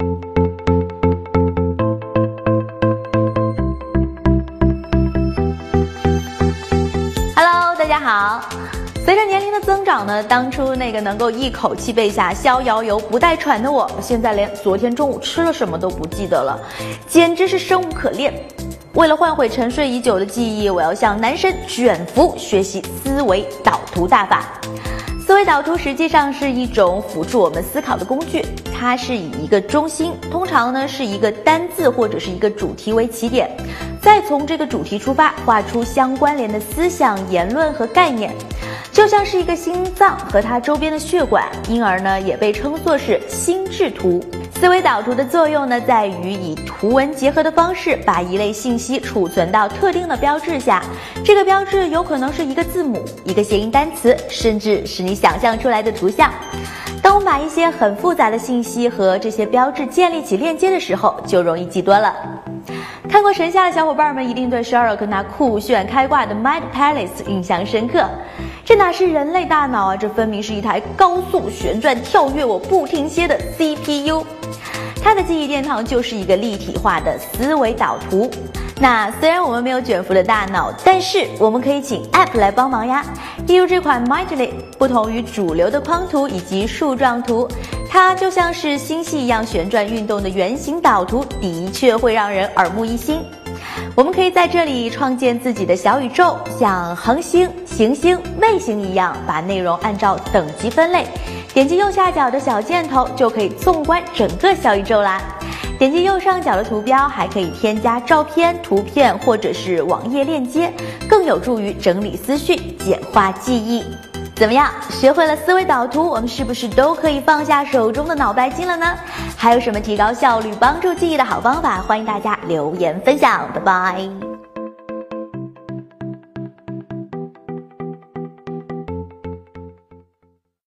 Hello，大家好。随着年龄的增长呢，当初那个能够一口气背下逍遥游不带喘的我，现在连昨天中午吃了什么都不记得了，简直是生无可恋。为了唤回沉睡已久的记忆，我要向男神卷福学习思维导图大法。思维导图实际上是一种辅助我们思考的工具，它是以一个中心，通常呢是一个单字或者是一个主题为起点，再从这个主题出发，画出相关联的思想、言论和概念，就像是一个心脏和它周边的血管，因而呢也被称作是心智图。思维导图的作用呢，在于以图文结合的方式，把一类信息储存到特定的标志下。这个标志有可能是一个字母、一个谐音单词，甚至是你想象出来的图像。当我们把一些很复杂的信息和这些标志建立起链接的时候，就容易记多了。看过神下的小伙伴们一定对 Sherlock 那酷炫开挂的 Mind Palace 印象深刻。这哪是人类大脑啊，这分明是一台高速旋转、跳跃我不停歇的 CPU。它的记忆殿堂就是一个立体化的思维导图。那虽然我们没有卷福的大脑，但是我们可以请 App 来帮忙呀。例如这款 Mindly，不同于主流的框图以及树状图，它就像是星系一样旋转运动的圆形导图，的确会让人耳目一新。我们可以在这里创建自己的小宇宙，像恒星、行星、卫星一样，把内容按照等级分类。点击右下角的小箭头，就可以纵观整个小宇宙啦。点击右上角的图标，还可以添加照片、图片或者是网页链接，更有助于整理思绪、简化记忆。怎么样，学会了思维导图，我们是不是都可以放下手中的脑白金了呢？还有什么提高效率、帮助记忆的好方法？欢迎大家留言分享，拜拜。